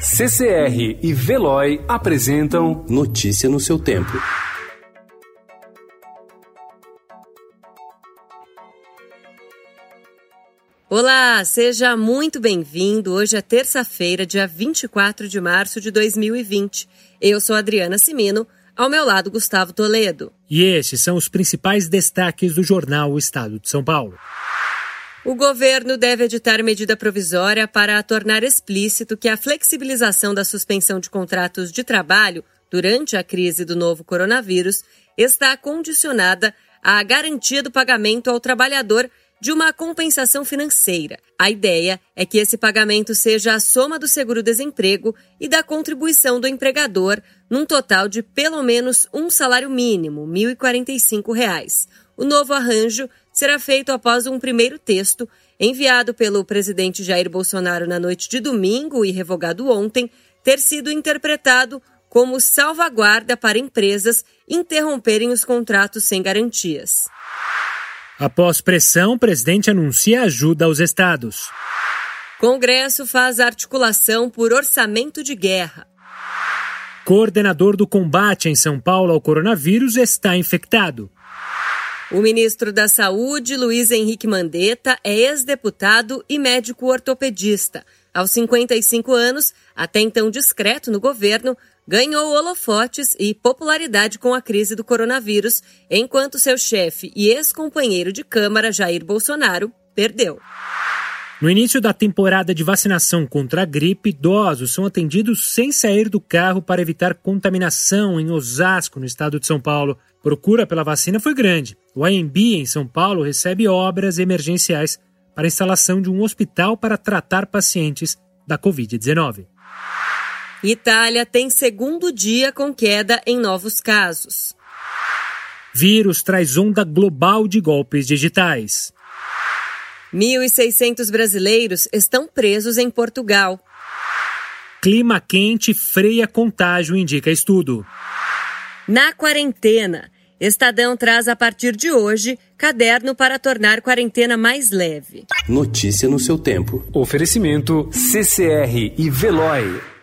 CCR e Veloy apresentam Notícia no seu tempo. Olá, seja muito bem-vindo. Hoje é terça-feira, dia 24 de março de 2020. Eu sou Adriana Simino, ao meu lado Gustavo Toledo. E estes são os principais destaques do jornal O Estado de São Paulo. O governo deve editar medida provisória para tornar explícito que a flexibilização da suspensão de contratos de trabalho durante a crise do novo coronavírus está condicionada à garantia do pagamento ao trabalhador de uma compensação financeira. A ideia é que esse pagamento seja a soma do seguro-desemprego e da contribuição do empregador, num total de pelo menos um salário mínimo, R$ 1.045. O novo arranjo será feito após um primeiro texto enviado pelo presidente Jair Bolsonaro na noite de domingo e revogado ontem, ter sido interpretado como salvaguarda para empresas interromperem os contratos sem garantias. Após pressão, o presidente anuncia ajuda aos estados. Congresso faz articulação por orçamento de guerra. Coordenador do combate em São Paulo ao coronavírus está infectado. O ministro da Saúde, Luiz Henrique Mandetta, é ex-deputado e médico ortopedista. Aos 55 anos, até então discreto no governo, ganhou holofotes e popularidade com a crise do coronavírus, enquanto seu chefe e ex-companheiro de Câmara, Jair Bolsonaro, perdeu. No início da temporada de vacinação contra a gripe, idosos são atendidos sem sair do carro para evitar contaminação em Osasco, no estado de São Paulo. Procura pela vacina foi grande. O AMB, em São Paulo, recebe obras emergenciais para a instalação de um hospital para tratar pacientes da Covid-19. Itália tem segundo dia com queda em novos casos. Vírus traz onda global de golpes digitais. 1.600 brasileiros estão presos em Portugal. Clima quente freia contágio, indica estudo. Na quarentena, Estadão traz a partir de hoje caderno para tornar quarentena mais leve. Notícia no seu tempo. Oferecimento CCR e Veloy.